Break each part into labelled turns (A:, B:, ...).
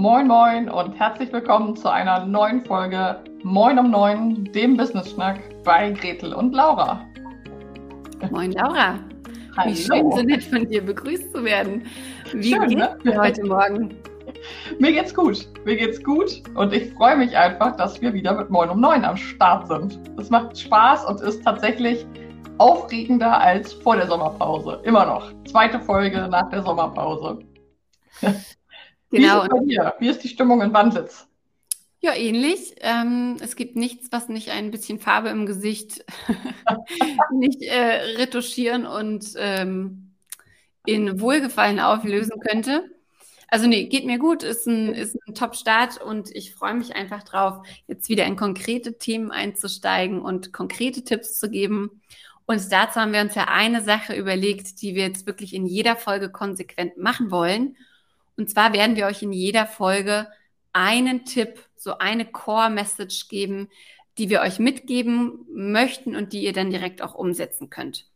A: Moin Moin und herzlich willkommen zu einer neuen Folge Moin um Neun, dem Business Schnack bei Gretel und Laura.
B: Moin Laura. Hallo. Wie schön, so nett von dir begrüßt zu werden. Wie schön, geht's ne? heute Morgen?
A: Mir geht's gut. Mir geht's gut und ich freue mich einfach, dass wir wieder mit Moin um Neun am Start sind. Es macht Spaß und ist tatsächlich aufregender als vor der Sommerpause. Immer noch. Zweite Folge nach der Sommerpause. Wie genau. ist bei dir? Wie ist die Stimmung in Wandlitz?
B: Ja, ähnlich. Ähm, es gibt nichts, was nicht ein bisschen Farbe im Gesicht nicht äh, retuschieren und ähm, in Wohlgefallen auflösen könnte. Also nee, geht mir gut, ist ein, ist ein Top-Start und ich freue mich einfach drauf, jetzt wieder in konkrete Themen einzusteigen und konkrete Tipps zu geben. Und dazu haben wir uns ja eine Sache überlegt, die wir jetzt wirklich in jeder Folge konsequent machen wollen. Und zwar werden wir euch in jeder Folge einen Tipp, so eine Core-Message geben, die wir euch mitgeben möchten und die ihr dann direkt auch umsetzen könnt.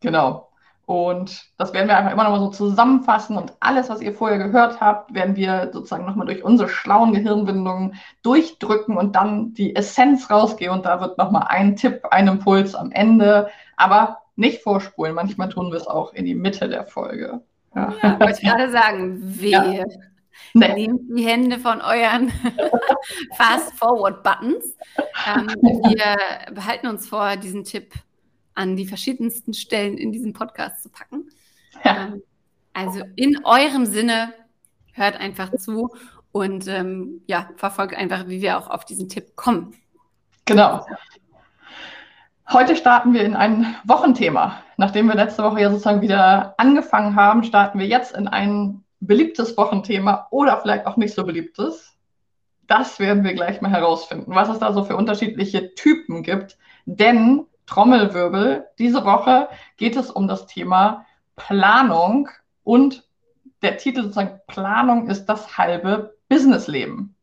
A: Genau. Und das werden wir einfach immer noch mal so zusammenfassen und alles, was ihr vorher gehört habt, werden wir sozusagen nochmal durch unsere schlauen Gehirnwindungen durchdrücken und dann die Essenz rausgehen. Und da wird nochmal ein Tipp, ein Impuls am Ende, aber nicht vorspulen. Manchmal tun wir es auch in die Mitte der Folge.
B: Ja, ja wollte ich gerade sagen, wehe. Ja. Nee. Nehmt die Hände von euren Fast-Forward-Buttons. Ähm, wir behalten uns vor, diesen Tipp an die verschiedensten Stellen in diesem Podcast zu packen. Ja. Ähm, also in eurem Sinne, hört einfach zu und ähm, ja, verfolgt einfach, wie wir auch auf diesen Tipp kommen.
A: Genau. Heute starten wir in ein Wochenthema. Nachdem wir letzte Woche ja sozusagen wieder angefangen haben, starten wir jetzt in ein beliebtes Wochenthema oder vielleicht auch nicht so beliebtes. Das werden wir gleich mal herausfinden, was es da so für unterschiedliche Typen gibt. Denn Trommelwirbel, diese Woche geht es um das Thema Planung und der Titel sozusagen Planung ist das halbe Businessleben.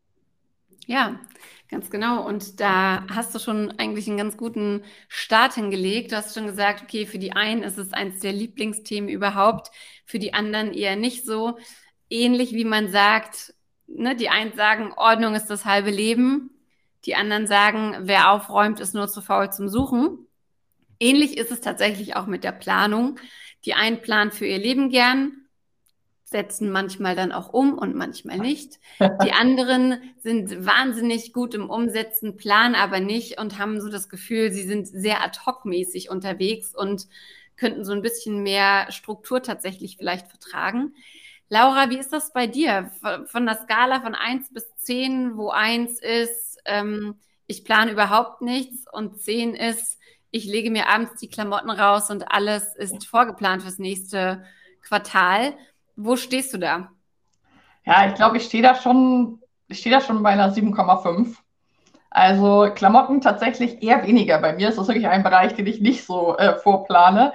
B: Ja, Ganz genau. Und da hast du schon eigentlich einen ganz guten Start hingelegt. Du hast schon gesagt, okay, für die einen ist es eines der Lieblingsthemen überhaupt, für die anderen eher nicht so. Ähnlich wie man sagt, ne, die einen sagen, Ordnung ist das halbe Leben. Die anderen sagen, wer aufräumt, ist nur zu faul zum Suchen. Ähnlich ist es tatsächlich auch mit der Planung. Die einen planen für ihr Leben gern, setzen manchmal dann auch um und manchmal nicht. Die anderen sind wahnsinnig gut im Umsetzen, planen aber nicht und haben so das Gefühl, sie sind sehr ad hoc mäßig unterwegs und könnten so ein bisschen mehr Struktur tatsächlich vielleicht vertragen. Laura, wie ist das bei dir? Von der Skala von eins bis zehn, wo eins ist, ähm, ich plane überhaupt nichts und zehn ist, ich lege mir abends die Klamotten raus und alles ist vorgeplant fürs nächste Quartal. Wo stehst du da?
A: Ja, ich glaube, ich stehe da schon, ich stehe da schon bei einer 7,5. Also Klamotten tatsächlich eher weniger bei mir. Ist wirklich ein Bereich, den ich nicht so äh, vorplane.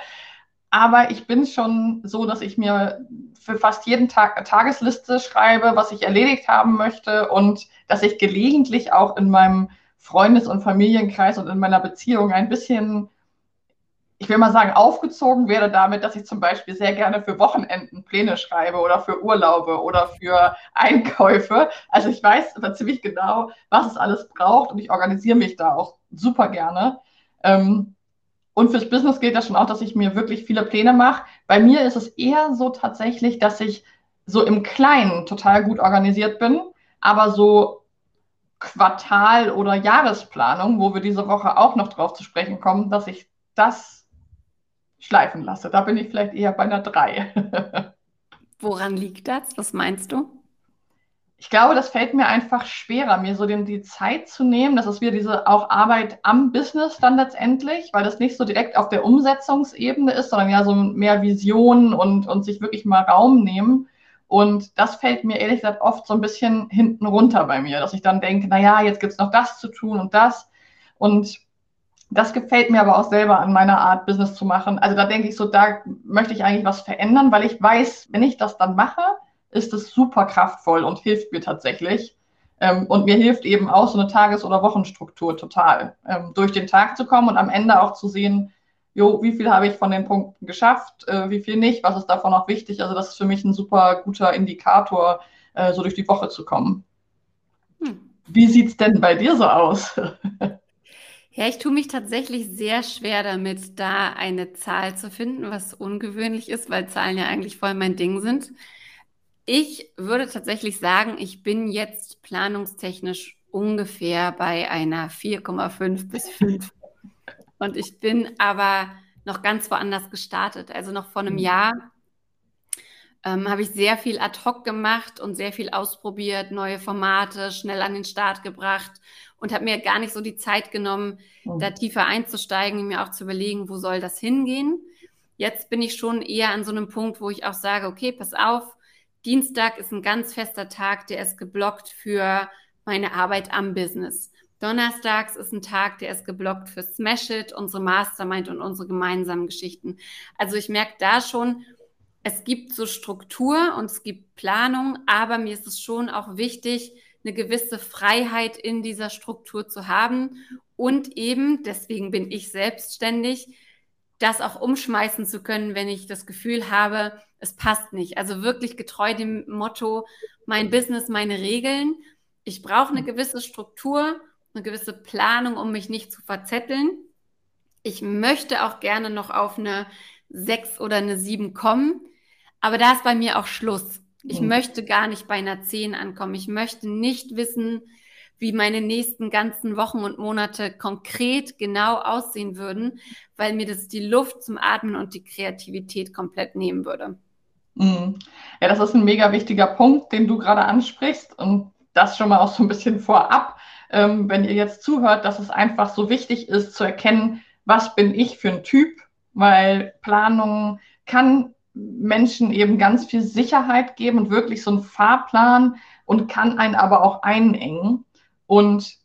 A: Aber ich bin schon so, dass ich mir für fast jeden Tag eine Tagesliste schreibe, was ich erledigt haben möchte und dass ich gelegentlich auch in meinem Freundes- und Familienkreis und in meiner Beziehung ein bisschen ich will mal sagen, aufgezogen werde damit, dass ich zum Beispiel sehr gerne für Wochenenden Pläne schreibe oder für Urlaube oder für Einkäufe. Also ich weiß aber ziemlich genau, was es alles braucht und ich organisiere mich da auch super gerne. Ähm, und fürs Business gilt das schon auch, dass ich mir wirklich viele Pläne mache. Bei mir ist es eher so tatsächlich, dass ich so im Kleinen total gut organisiert bin, aber so Quartal- oder Jahresplanung, wo wir diese Woche auch noch drauf zu sprechen kommen, dass ich das schleifen lasse. Da bin ich vielleicht eher bei einer 3.
B: Woran liegt das? Was meinst du?
A: Ich glaube, das fällt mir einfach schwerer, mir so den, die Zeit zu nehmen. Das ist wieder diese auch Arbeit am Business dann letztendlich, weil das nicht so direkt auf der Umsetzungsebene ist, sondern ja so mehr Visionen und, und sich wirklich mal Raum nehmen. Und das fällt mir ehrlich gesagt oft so ein bisschen hinten runter bei mir, dass ich dann denke, naja, jetzt gibt es noch das zu tun und das. Und das gefällt mir aber auch selber an meiner Art, Business zu machen. Also da denke ich so, da möchte ich eigentlich was verändern, weil ich weiß, wenn ich das dann mache, ist es super kraftvoll und hilft mir tatsächlich. Ähm, und mir hilft eben auch so eine Tages- oder Wochenstruktur total, ähm, durch den Tag zu kommen und am Ende auch zu sehen, jo, wie viel habe ich von den Punkten geschafft, äh, wie viel nicht, was ist davon auch wichtig. Also das ist für mich ein super guter Indikator, äh, so durch die Woche zu kommen. Hm. Wie sieht es denn bei dir so aus?
B: Ja, ich tue mich tatsächlich sehr schwer damit, da eine Zahl zu finden, was ungewöhnlich ist, weil Zahlen ja eigentlich voll mein Ding sind. Ich würde tatsächlich sagen, ich bin jetzt planungstechnisch ungefähr bei einer 4,5 bis 5. Und ich bin aber noch ganz woanders gestartet. Also noch vor einem mhm. Jahr ähm, habe ich sehr viel ad hoc gemacht und sehr viel ausprobiert, neue Formate schnell an den Start gebracht und habe mir gar nicht so die Zeit genommen, mhm. da tiefer einzusteigen, mir auch zu überlegen, wo soll das hingehen. Jetzt bin ich schon eher an so einem Punkt, wo ich auch sage, okay, pass auf, Dienstag ist ein ganz fester Tag, der ist geblockt für meine Arbeit am Business. Donnerstags ist ein Tag, der ist geblockt für Smash It, unsere Mastermind und unsere gemeinsamen Geschichten. Also ich merke da schon, es gibt so Struktur und es gibt Planung, aber mir ist es schon auch wichtig, eine gewisse Freiheit in dieser Struktur zu haben und eben, deswegen bin ich selbstständig, das auch umschmeißen zu können, wenn ich das Gefühl habe, es passt nicht. Also wirklich getreu dem Motto, mein Business, meine Regeln. Ich brauche eine gewisse Struktur, eine gewisse Planung, um mich nicht zu verzetteln. Ich möchte auch gerne noch auf eine 6 oder eine 7 kommen, aber da ist bei mir auch Schluss. Ich mhm. möchte gar nicht bei einer 10 ankommen. Ich möchte nicht wissen, wie meine nächsten ganzen Wochen und Monate konkret genau aussehen würden, weil mir das die Luft zum Atmen und die Kreativität komplett nehmen würde.
A: Mhm. Ja, das ist ein mega wichtiger Punkt, den du gerade ansprichst und das schon mal auch so ein bisschen vorab, ähm, wenn ihr jetzt zuhört, dass es einfach so wichtig ist zu erkennen, was bin ich für ein Typ, weil Planung kann Menschen eben ganz viel Sicherheit geben und wirklich so einen Fahrplan und kann einen aber auch einengen. Und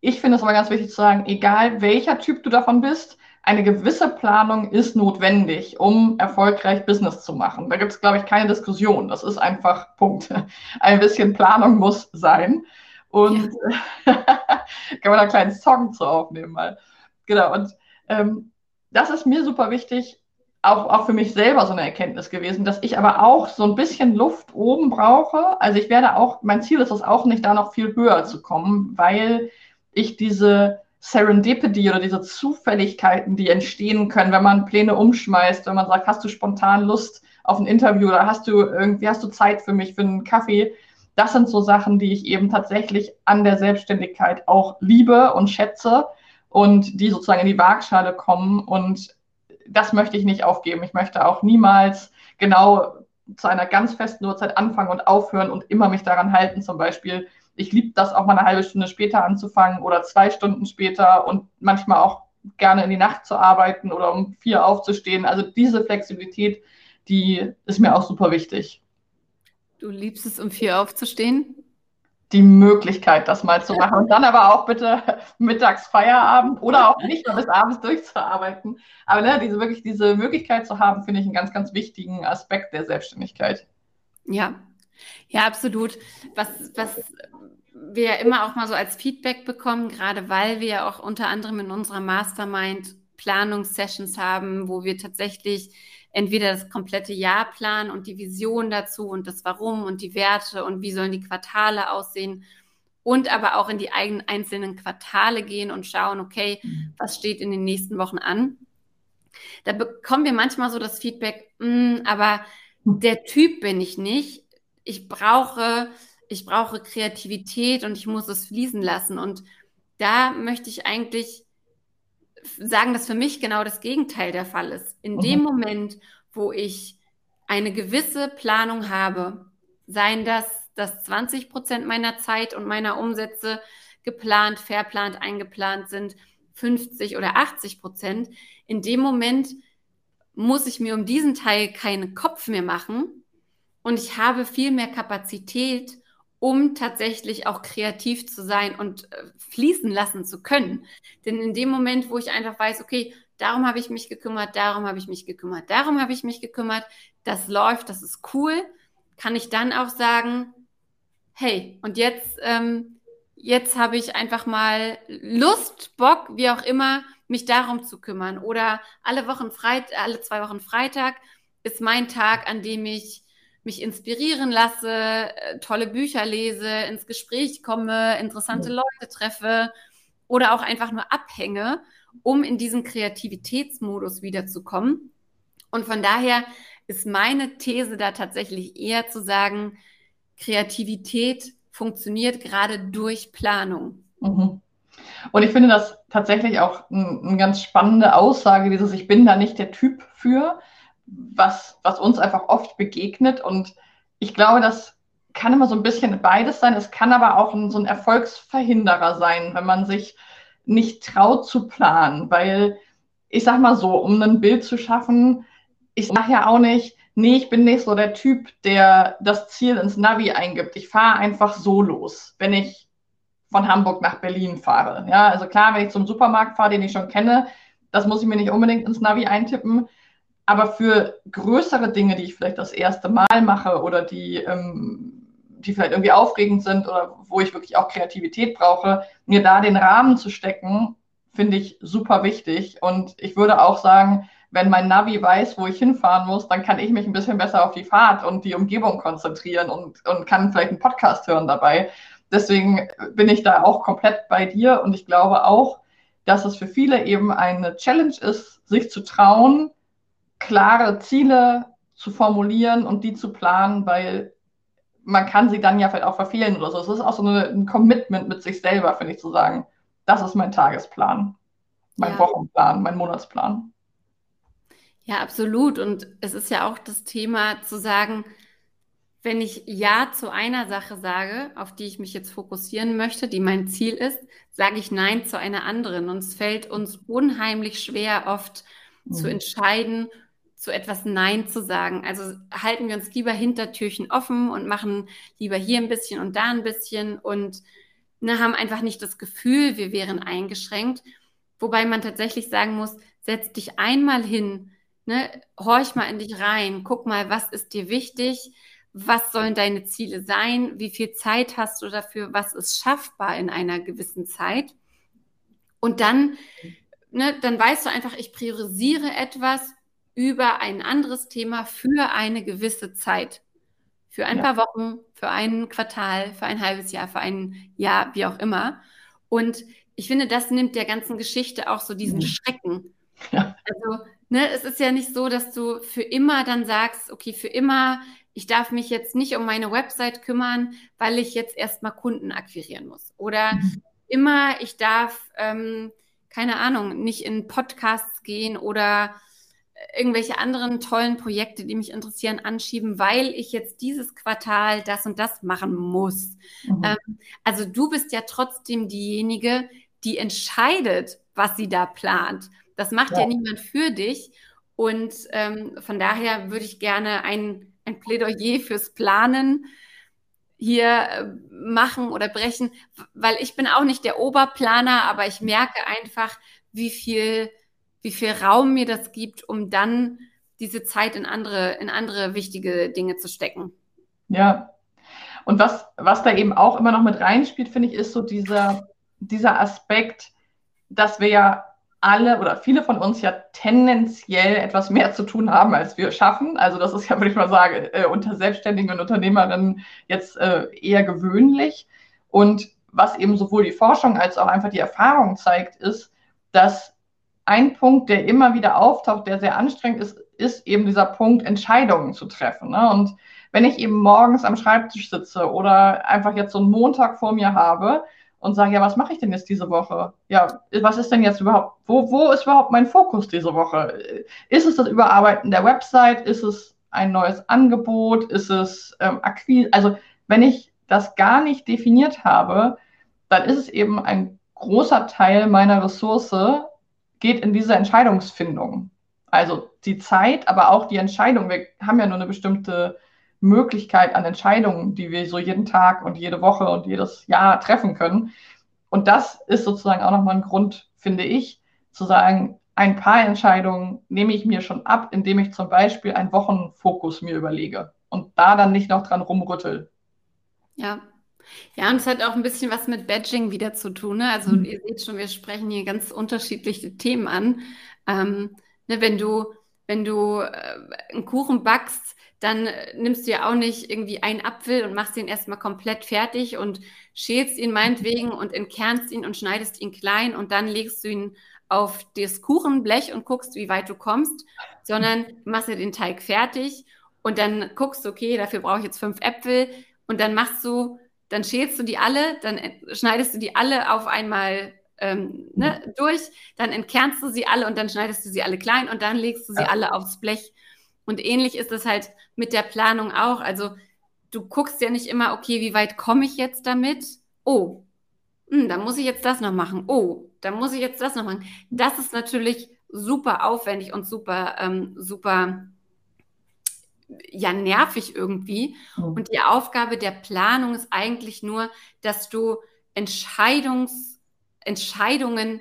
A: ich finde es aber ganz wichtig zu sagen, egal welcher Typ du davon bist, eine gewisse Planung ist notwendig, um erfolgreich Business zu machen. Da gibt es, glaube ich, keine Diskussion. Das ist einfach Punkt. Ein bisschen Planung muss sein. Und ja. kann man da einen kleinen Song zu aufnehmen mal. Genau. Und ähm, das ist mir super wichtig, auch, auch für mich selber so eine Erkenntnis gewesen, dass ich aber auch so ein bisschen Luft oben brauche. Also ich werde auch, mein Ziel ist es auch nicht, da noch viel höher zu kommen, weil ich diese Serendipity oder diese Zufälligkeiten, die entstehen können, wenn man Pläne umschmeißt, wenn man sagt, hast du spontan Lust auf ein Interview oder hast du irgendwie, hast du Zeit für mich für einen Kaffee? Das sind so Sachen, die ich eben tatsächlich an der Selbstständigkeit auch liebe und schätze und die sozusagen in die Waagschale kommen und das möchte ich nicht aufgeben. Ich möchte auch niemals genau zu einer ganz festen Uhrzeit anfangen und aufhören und immer mich daran halten. Zum Beispiel, ich liebe das auch mal eine halbe Stunde später anzufangen oder zwei Stunden später und manchmal auch gerne in die Nacht zu arbeiten oder um vier aufzustehen. Also diese Flexibilität, die ist mir auch super wichtig.
B: Du liebst es, um vier aufzustehen?
A: Die Möglichkeit, das mal zu machen. Und dann aber auch bitte mittags Feierabend oder auch nicht mehr bis abends durchzuarbeiten. Aber ne, diese wirklich diese Möglichkeit zu haben, finde ich einen ganz, ganz wichtigen Aspekt der Selbstständigkeit.
B: Ja, ja, absolut. Was, was wir immer auch mal so als Feedback bekommen, gerade weil wir ja auch unter anderem in unserer Mastermind Planungssessions haben, wo wir tatsächlich entweder das komplette Jahr planen und die Vision dazu und das Warum und die Werte und wie sollen die Quartale aussehen und aber auch in die eigenen einzelnen Quartale gehen und schauen, okay, mhm. was steht in den nächsten Wochen an. Da bekommen wir manchmal so das Feedback, hm, aber der Typ bin ich nicht. Ich brauche, ich brauche Kreativität und ich muss es fließen lassen. Und da möchte ich eigentlich sagen, dass für mich genau das Gegenteil der Fall ist. In mhm. dem Moment, wo ich eine gewisse Planung habe, seien das, dass 20 Prozent meiner Zeit und meiner Umsätze geplant, verplant, eingeplant sind, 50 oder 80 Prozent, in dem Moment muss ich mir um diesen Teil keinen Kopf mehr machen und ich habe viel mehr Kapazität, um tatsächlich auch kreativ zu sein und äh, fließen lassen zu können. Denn in dem Moment, wo ich einfach weiß, okay, darum habe ich mich gekümmert, darum habe ich mich gekümmert, darum habe ich mich gekümmert, das läuft, das ist cool, kann ich dann auch sagen, hey, und jetzt, ähm, jetzt habe ich einfach mal Lust, Bock, wie auch immer, mich darum zu kümmern. Oder alle Wochen Freit alle zwei Wochen Freitag ist mein Tag, an dem ich mich inspirieren lasse, äh, tolle Bücher lese, ins Gespräch komme, interessante Leute treffe oder auch einfach nur abhänge, um in diesen Kreativitätsmodus wiederzukommen. Und von daher ist meine These da tatsächlich eher zu sagen, Kreativität funktioniert gerade durch Planung. Mhm.
A: Und ich finde das tatsächlich auch eine ganz spannende Aussage, dieses Ich bin da nicht der Typ für, was, was uns einfach oft begegnet. Und ich glaube, das kann immer so ein bisschen beides sein. Es kann aber auch ein, so ein Erfolgsverhinderer sein, wenn man sich nicht traut zu planen. Weil ich sag mal so, um ein Bild zu schaffen, ich sage ja auch nicht, nee, ich bin nicht so der Typ, der das Ziel ins Navi eingibt. Ich fahre einfach so los, wenn ich von Hamburg nach Berlin fahre. Ja, also klar, wenn ich zum Supermarkt fahre, den ich schon kenne, das muss ich mir nicht unbedingt ins Navi eintippen. Aber für größere Dinge, die ich vielleicht das erste Mal mache oder die, ähm, die vielleicht irgendwie aufregend sind oder wo ich wirklich auch Kreativität brauche, mir da den Rahmen zu stecken, finde ich super wichtig. Und ich würde auch sagen, wenn mein Navi weiß, wo ich hinfahren muss, dann kann ich mich ein bisschen besser auf die Fahrt und die Umgebung konzentrieren und, und kann vielleicht einen Podcast hören dabei. Deswegen bin ich da auch komplett bei dir und ich glaube auch, dass es für viele eben eine Challenge ist, sich zu trauen, klare Ziele zu formulieren und die zu planen, weil man kann sie dann ja vielleicht auch verfehlen oder so. Es ist auch so eine, ein Commitment mit sich selber, finde ich, zu sagen, das ist mein Tagesplan, mein ja. Wochenplan, mein Monatsplan.
B: Ja, absolut. Und es ist ja auch das Thema zu sagen, wenn ich Ja zu einer Sache sage, auf die ich mich jetzt fokussieren möchte, die mein Ziel ist, sage ich Nein zu einer anderen. Und es fällt uns unheimlich schwer, oft mhm. zu entscheiden, zu etwas Nein zu sagen. Also halten wir uns lieber Hintertürchen offen und machen lieber hier ein bisschen und da ein bisschen und ne, haben einfach nicht das Gefühl, wir wären eingeschränkt. Wobei man tatsächlich sagen muss, setz dich einmal hin, Ne, horch mal in dich rein, guck mal, was ist dir wichtig, was sollen deine Ziele sein, wie viel Zeit hast du dafür, was ist schaffbar in einer gewissen Zeit. Und dann, ne, dann weißt du einfach, ich priorisiere etwas über ein anderes Thema für eine gewisse Zeit. Für ein ja. paar Wochen, für ein Quartal, für ein halbes Jahr, für ein Jahr, wie auch immer. Und ich finde, das nimmt der ganzen Geschichte auch so diesen mhm. Schrecken. Ja. Also ne, es ist ja nicht so, dass du für immer dann sagst, okay, für immer, ich darf mich jetzt nicht um meine Website kümmern, weil ich jetzt erstmal Kunden akquirieren muss. Oder mhm. immer, ich darf, ähm, keine Ahnung, nicht in Podcasts gehen oder irgendwelche anderen tollen Projekte, die mich interessieren, anschieben, weil ich jetzt dieses Quartal das und das machen muss. Mhm. Ähm, also du bist ja trotzdem diejenige, die entscheidet, was sie da plant. Das macht ja, ja niemand für dich. Und ähm, von daher würde ich gerne ein, ein Plädoyer fürs Planen hier äh, machen oder brechen, weil ich bin auch nicht der Oberplaner, aber ich merke einfach, wie viel, wie viel Raum mir das gibt, um dann diese Zeit in andere, in andere wichtige Dinge zu stecken.
A: Ja. Und was, was da eben auch immer noch mit reinspielt, finde ich, ist so dieser, dieser Aspekt, dass wir ja alle oder viele von uns ja tendenziell etwas mehr zu tun haben, als wir schaffen. Also das ist ja, würde ich mal sagen, äh, unter Selbstständigen und Unternehmerinnen jetzt äh, eher gewöhnlich. Und was eben sowohl die Forschung als auch einfach die Erfahrung zeigt, ist, dass ein Punkt, der immer wieder auftaucht, der sehr anstrengend ist, ist eben dieser Punkt, Entscheidungen zu treffen. Ne? Und wenn ich eben morgens am Schreibtisch sitze oder einfach jetzt so einen Montag vor mir habe, und sage, ja, was mache ich denn jetzt diese Woche? Ja, was ist denn jetzt überhaupt, wo, wo ist überhaupt mein Fokus diese Woche? Ist es das Überarbeiten der Website? Ist es ein neues Angebot? Ist es ähm, Akquise? Also, wenn ich das gar nicht definiert habe, dann ist es eben ein großer Teil meiner Ressource geht in diese Entscheidungsfindung. Also die Zeit, aber auch die Entscheidung. Wir haben ja nur eine bestimmte Möglichkeit an Entscheidungen, die wir so jeden Tag und jede Woche und jedes Jahr treffen können. Und das ist sozusagen auch nochmal ein Grund, finde ich, zu sagen, ein paar Entscheidungen nehme ich mir schon ab, indem ich zum Beispiel einen Wochenfokus mir überlege und da dann nicht noch dran rumrüttel.
B: Ja. Ja, und es hat auch ein bisschen was mit Badging wieder zu tun. Ne? Also mhm. ihr seht schon, wir sprechen hier ganz unterschiedliche Themen an. Ähm, ne, wenn du wenn du äh, einen Kuchen backst, dann äh, nimmst du ja auch nicht irgendwie einen Apfel und machst ihn erstmal komplett fertig und schälst ihn meinetwegen und entkernst ihn und schneidest ihn klein und dann legst du ihn auf das Kuchenblech und guckst, wie weit du kommst, sondern du machst ja den Teig fertig und dann guckst du, okay, dafür brauche ich jetzt fünf Äpfel und dann machst du, dann schälst du die alle, dann schneidest du die alle auf einmal ähm, ne, mhm. durch, dann entkernst du sie alle und dann schneidest du sie alle klein und dann legst du sie ja. alle aufs Blech. Und ähnlich ist es halt mit der Planung auch. Also du guckst ja nicht immer, okay, wie weit komme ich jetzt damit? Oh, hm, dann muss ich jetzt das noch machen. Oh, dann muss ich jetzt das noch machen. Das ist natürlich super aufwendig und super, ähm, super, ja, nervig irgendwie. Mhm. Und die Aufgabe der Planung ist eigentlich nur, dass du Entscheidungs, Entscheidungen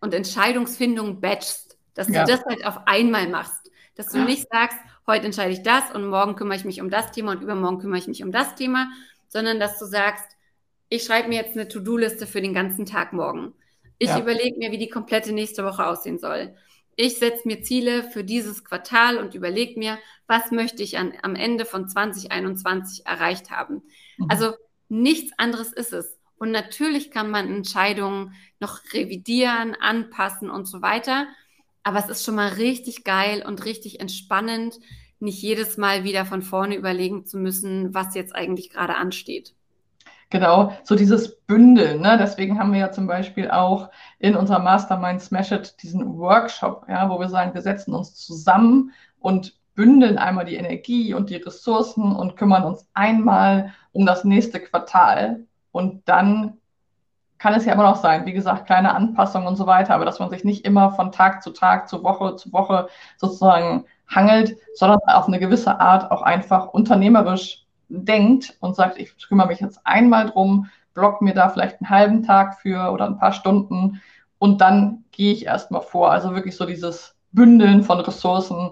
B: und Entscheidungsfindung batchst, dass ja. du das halt auf einmal machst. Dass du nicht sagst, heute entscheide ich das und morgen kümmere ich mich um das Thema und übermorgen kümmere ich mich um das Thema, sondern dass du sagst, ich schreibe mir jetzt eine To-Do-Liste für den ganzen Tag morgen. Ich ja. überlege mir, wie die komplette nächste Woche aussehen soll. Ich setze mir Ziele für dieses Quartal und überlege mir, was möchte ich an, am Ende von 2021 erreicht haben. Mhm. Also nichts anderes ist es. Und natürlich kann man Entscheidungen noch revidieren, anpassen und so weiter. Aber es ist schon mal richtig geil und richtig entspannend, nicht jedes Mal wieder von vorne überlegen zu müssen, was jetzt eigentlich gerade ansteht.
A: Genau, so dieses Bündeln. Ne? Deswegen haben wir ja zum Beispiel auch in unserer Mastermind Smash It diesen Workshop, ja, wo wir sagen, wir setzen uns zusammen und bündeln einmal die Energie und die Ressourcen und kümmern uns einmal um das nächste Quartal. Und dann kann es ja immer noch sein, wie gesagt, kleine Anpassungen und so weiter, aber dass man sich nicht immer von Tag zu Tag, zu Woche zu Woche sozusagen hangelt, sondern auf eine gewisse Art auch einfach unternehmerisch denkt und sagt, ich kümmere mich jetzt einmal drum, block mir da vielleicht einen halben Tag für oder ein paar Stunden und dann gehe ich erstmal vor. Also wirklich so dieses Bündeln von Ressourcen,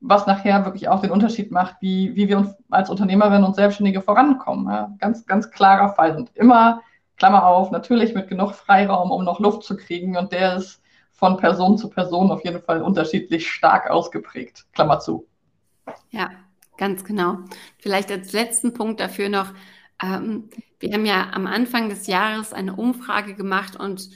A: was nachher wirklich auch den Unterschied macht, wie, wie wir uns als Unternehmerinnen und Selbstständige vorankommen. Ja, ganz, ganz klarer Fall. Und immer Klammer auf, natürlich mit genug Freiraum, um noch Luft zu kriegen. Und der ist von Person zu Person auf jeden Fall unterschiedlich stark ausgeprägt. Klammer zu.
B: Ja, ganz genau. Vielleicht als letzten Punkt dafür noch, ähm, wir haben ja am Anfang des Jahres eine Umfrage gemacht und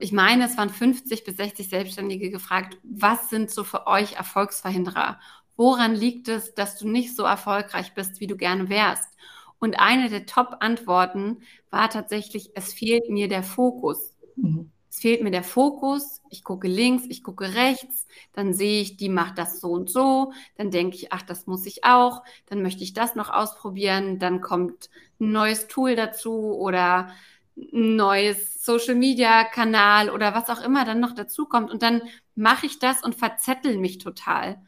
B: ich meine, es waren 50 bis 60 Selbstständige gefragt, was sind so für euch Erfolgsverhinderer? Woran liegt es, dass du nicht so erfolgreich bist, wie du gerne wärst? Und eine der Top-Antworten war tatsächlich, es fehlt mir der Fokus. Mhm. Es fehlt mir der Fokus. Ich gucke links, ich gucke rechts, dann sehe ich, die macht das so und so. Dann denke ich, ach, das muss ich auch. Dann möchte ich das noch ausprobieren. Dann kommt ein neues Tool dazu oder ein neues Social Media Kanal oder was auch immer dann noch dazu kommt. Und dann mache ich das und verzettel mich total.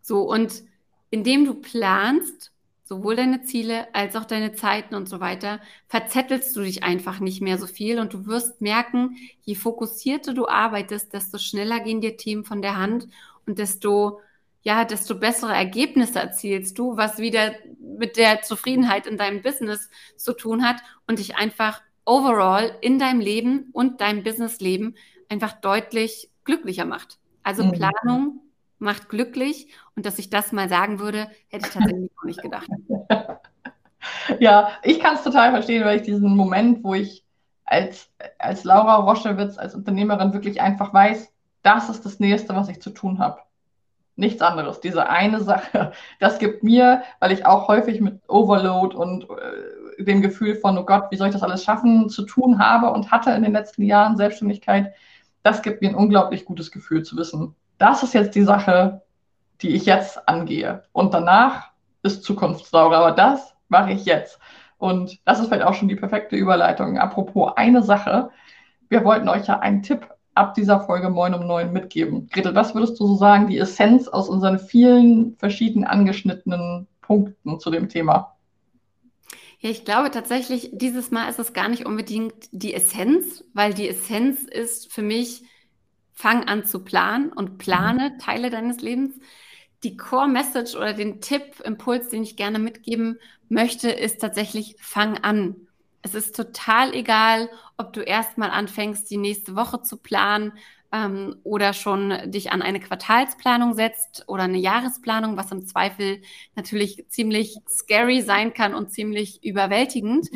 B: So, und indem du planst, sowohl deine Ziele als auch deine Zeiten und so weiter, verzettelst du dich einfach nicht mehr so viel und du wirst merken, je fokussierter du arbeitest, desto schneller gehen dir Themen von der Hand und desto ja, desto bessere Ergebnisse erzielst du, was wieder mit der Zufriedenheit in deinem Business zu tun hat und dich einfach overall in deinem Leben und deinem Businessleben einfach deutlich glücklicher macht. Also mhm. Planung macht glücklich. Und dass ich das mal sagen würde, hätte ich tatsächlich auch nicht gedacht.
A: Ja, ich kann es total verstehen, weil ich diesen Moment, wo ich als, als Laura Roschewitz, als Unternehmerin wirklich einfach weiß, das ist das Nächste, was ich zu tun habe. Nichts anderes. Diese eine Sache, das gibt mir, weil ich auch häufig mit Overload und äh, dem Gefühl von, oh Gott, wie soll ich das alles schaffen, zu tun habe und hatte in den letzten Jahren Selbstständigkeit, das gibt mir ein unglaublich gutes Gefühl zu wissen, das ist jetzt die Sache, die ich jetzt angehe. Und danach ist Zukunftssauger, aber das mache ich jetzt. Und das ist vielleicht auch schon die perfekte Überleitung. Apropos eine Sache. Wir wollten euch ja einen Tipp ab dieser Folge Moin um Neun mitgeben. Gretel, was würdest du so sagen, die Essenz aus unseren vielen verschiedenen angeschnittenen Punkten zu dem Thema?
B: Ja, ich glaube tatsächlich, dieses Mal ist es gar nicht unbedingt die Essenz, weil die Essenz ist für mich, fang an zu planen und plane mhm. Teile deines Lebens. Die Core Message oder den Tipp, Impuls, den ich gerne mitgeben möchte, ist tatsächlich fang an. Es ist total egal, ob du erstmal anfängst, die nächste Woche zu planen, ähm, oder schon dich an eine Quartalsplanung setzt oder eine Jahresplanung, was im Zweifel natürlich ziemlich scary sein kann und ziemlich überwältigend.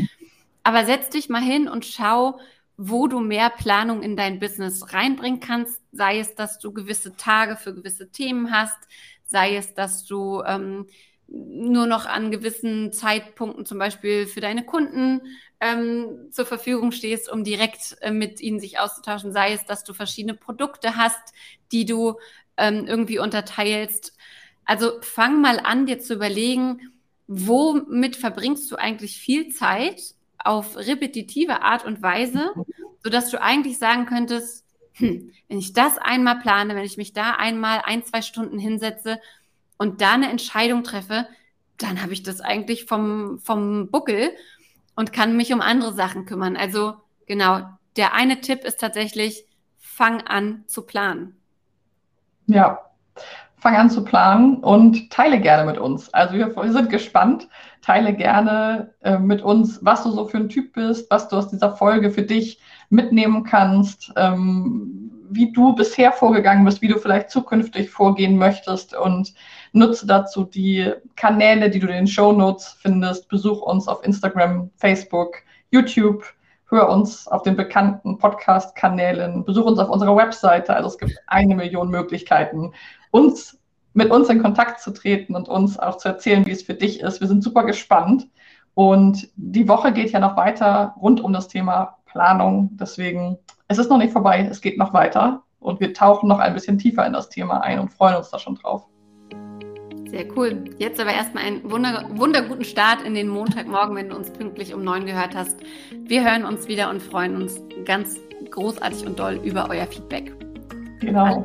B: Aber setz dich mal hin und schau, wo du mehr Planung in dein Business reinbringen kannst. Sei es, dass du gewisse Tage für gewisse Themen hast, sei es, dass du ähm, nur noch an gewissen Zeitpunkten zum Beispiel für deine Kunden ähm, zur Verfügung stehst, um direkt äh, mit ihnen sich auszutauschen, sei es, dass du verschiedene Produkte hast, die du ähm, irgendwie unterteilst. Also fang mal an, dir zu überlegen, womit verbringst du eigentlich viel Zeit auf repetitive Art und Weise, sodass du eigentlich sagen könntest, hm, wenn ich das einmal plane, wenn ich mich da einmal ein, zwei Stunden hinsetze und da eine Entscheidung treffe, dann habe ich das eigentlich vom, vom Buckel und kann mich um andere Sachen kümmern. Also genau, der eine Tipp ist tatsächlich, fang an zu planen.
A: Ja, fang an zu planen und teile gerne mit uns. Also wir, wir sind gespannt. Teile gerne äh, mit uns, was du so für ein Typ bist, was du aus dieser Folge für dich mitnehmen kannst, ähm, wie du bisher vorgegangen bist, wie du vielleicht zukünftig vorgehen möchtest und nutze dazu die Kanäle, die du in den Show Notes findest. Besuch uns auf Instagram, Facebook, YouTube. Hör uns auf den bekannten Podcast-Kanälen. Besuch uns auf unserer Webseite. Also es gibt eine Million Möglichkeiten, uns mit uns in Kontakt zu treten und uns auch zu erzählen, wie es für dich ist. Wir sind super gespannt. Und die Woche geht ja noch weiter rund um das Thema Planung. Deswegen, es ist noch nicht vorbei, es geht noch weiter und wir tauchen noch ein bisschen tiefer in das Thema ein und freuen uns da schon drauf.
B: Sehr cool. Jetzt aber erstmal einen wunder, wunderguten Start in den Montagmorgen, wenn du uns pünktlich um neun gehört hast. Wir hören uns wieder und freuen uns ganz großartig und doll über euer Feedback.
A: Genau.